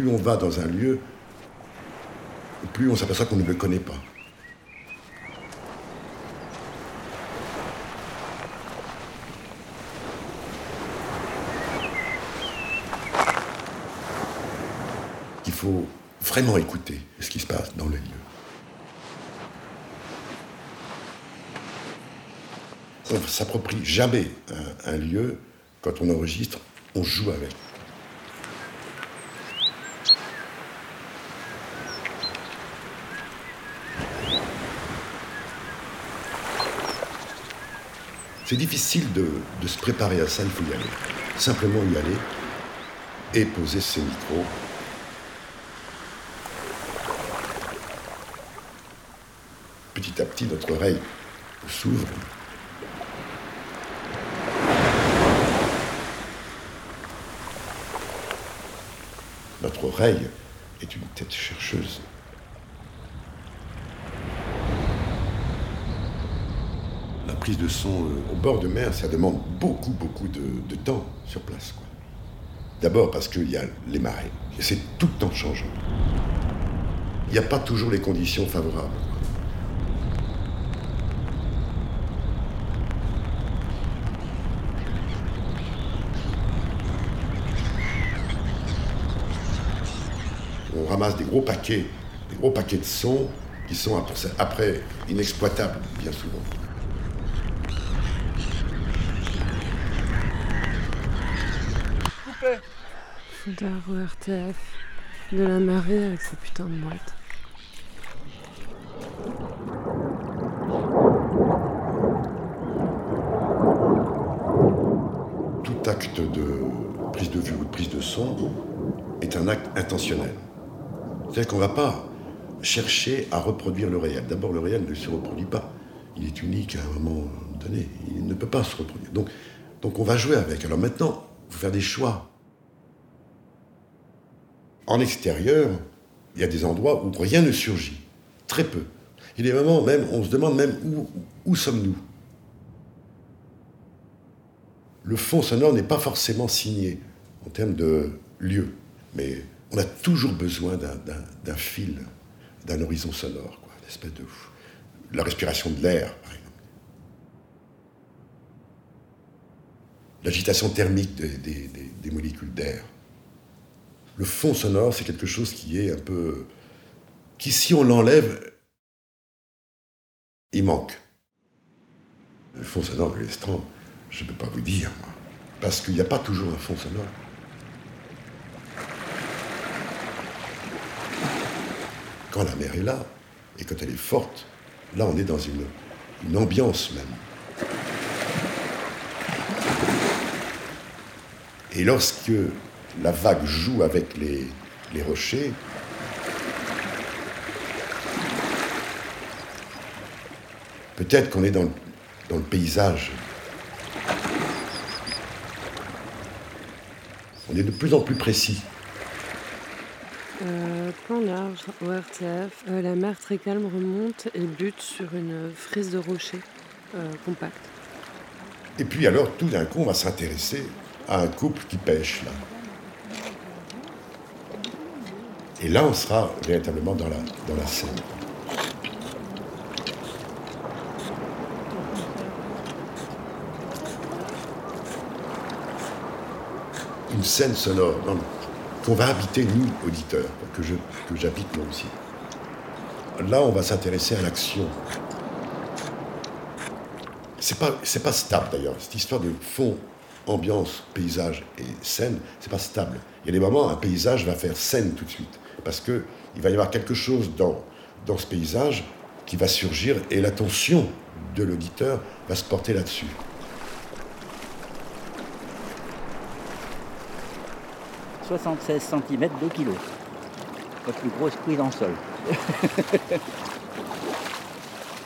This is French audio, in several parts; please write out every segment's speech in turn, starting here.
plus on va dans un lieu, plus on s'aperçoit qu'on ne le connaît pas. Il faut vraiment écouter ce qui se passe dans le lieu. On ne s'approprie jamais un, un lieu quand on enregistre, on joue avec. C'est difficile de, se préparer à ça, il faut y aller. Simplement y aller et poser ses micros. Petit à petit, notre oreille s'ouvre. Notre oreille est une tête chercheuse. Prise de son euh, au bord de mer, ça demande beaucoup, beaucoup de, temps sur place. D'abord parce qu'il y a les marées, et c'est tout le temps changeant. Il n'y a pas toujours les conditions favorables. On ramasse des gros paquets, des gros paquets de sons qui sont après inexploitables, bien souvent. Fondeur ORTF de la marée avec sa putain de boîte. Tout acte de prise de vue ou de prise de son est un acte intentionnel. C'est-à-dire qu'on ne va pas chercher à reproduire le réel. D'abord, le réel ne se reproduit pas. Il est unique à un moment donné. Il ne peut pas se reproduire. Donc, donc on va jouer avec. Alors maintenant, il faut faire des choix. En extérieur, il y a des endroits où rien ne surgit. Très peu. Il y a des moments même, on se demande même où, sommes-nous le fond sonore n'est pas forcément signé en termes de lieu, mais on a toujours besoin d'un- fil, d'un horizon sonore, quoi, une de la respiration de l'air, par exemple, l'agitation thermique des molécules d'air. Le fond sonore, c'est quelque chose qui est un peu, qui si on l'enlève, il manque. Le fond sonore de l'estran, je ne peux pas vous dire, moi. Parce qu'il n'y a pas toujours un fond sonore. Quand la mer est là, et quand elle est forte, là on est dans une, une ambiance même. Et lorsque la vague joue avec les, les rochers, peut-être qu'on est dans, le- dans le paysage. On est de plus en plus précis. Euh, plan large, ORTF. Euh, la mer très calme remonte et bute sur une frise de rocher euh, compacte. Et puis alors, tout d'un coup, on va s'intéresser à un couple qui pêche, là. Et là, on sera véritablement dans la, scène. Une scène sonore qu'on va habiter, nous, auditeurs, que j'habite moi aussi. Là, on va s'intéresser à l'action, c'est pas, pas stable d'ailleurs. Cette histoire de fond, ambiance, paysage et scène, c'est pas stable. Il y a des moments, un paysage va faire scène tout de suite. Parce que il va y avoir quelque chose dans, dans ce paysage qui va surgir et l'attention de l'auditeur va se porter là-dessus. « 76 cm, 2 kg. La plus grosse prise en sol.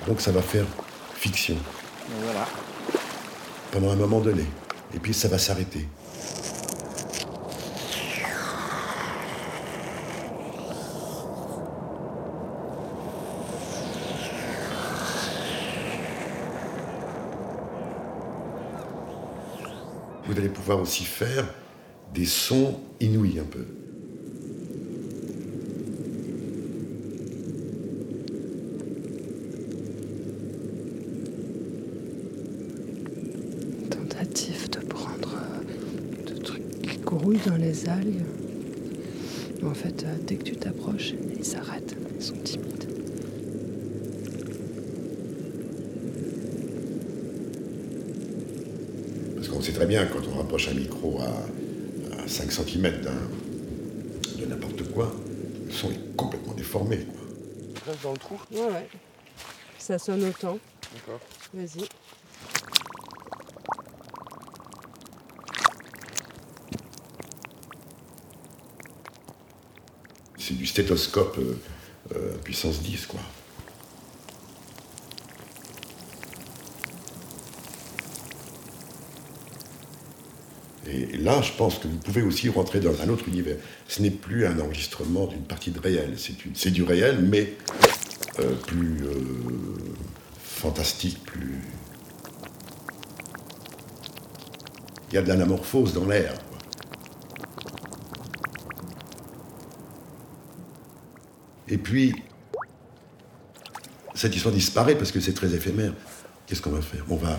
Donc ça va faire fiction Et voilà. pendant un moment donné. Et puis ça va s'arrêter. vous allez pouvoir aussi faire des sons inouïs un peu. Tentative de prendre euh, des trucs qui grouillent dans les algues. En fait, euh, dès que tu t'approches, ils s'arrêtent, ils sont timides. Sait très bien, quand on rapproche un micro à, à 5 cm de n'importe quoi, le son est complètement déformé. Quoi. Reste dans le trou? Ouais, ouais. Ça sonne autant. D'accord. Vas-y. C'est du stéthoscope euh, euh, puissance 10, quoi. Et là, je pense que vous pouvez aussi rentrer dans un autre univers. Ce n'est plus un enregistrement d'une partie de réel, c'est du réel, mais euh, plus euh, fantastique, plus... Il y a de l'anamorphose dans l'air. Et puis, cette histoire disparaît parce que c'est très éphémère. Qu'est-ce qu'on va faire? On va.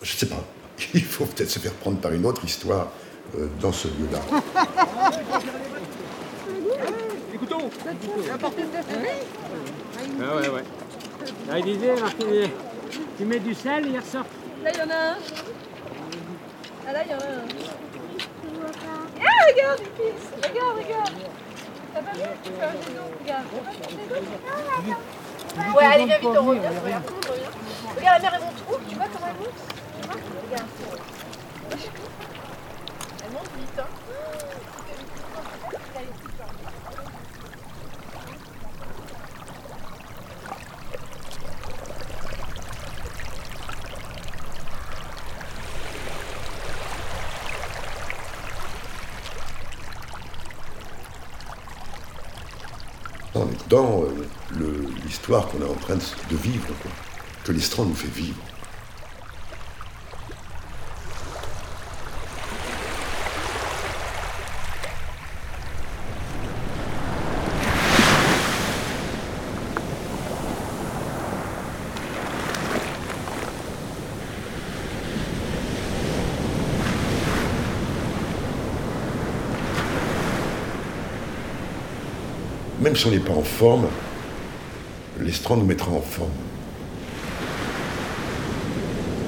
Je sais pas. Il faut peut-être se faire prendre par une autre histoire euh, dans ce lieu-là. Ah ouais, ouais. Là, il disait, Martin, tu mets du sel, il ressort. Là, il y en a un. Ah, là, il y en a un. Ah, regarde, il pisse. Regarde, regarde. T'as pas vu? Fais un d'eau, regarde. D'eau Ouais, allez, viens vite, on revient. Regarde, la mer, elle monte trop. Tu vois comment elle monte Tu Regarde. Elle monte vite, hein. Dans euh, l'histoire qu'on est en train de, vivre, que l'Estran nous fait vivre. Même si on n'est pas en forme, l'Estran nous mettra en forme.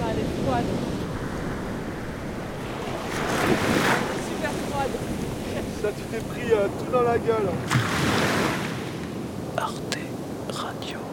Elle est froide. Super froide. Ça te fait pris euh, tout dans la gueule. Arte Radio.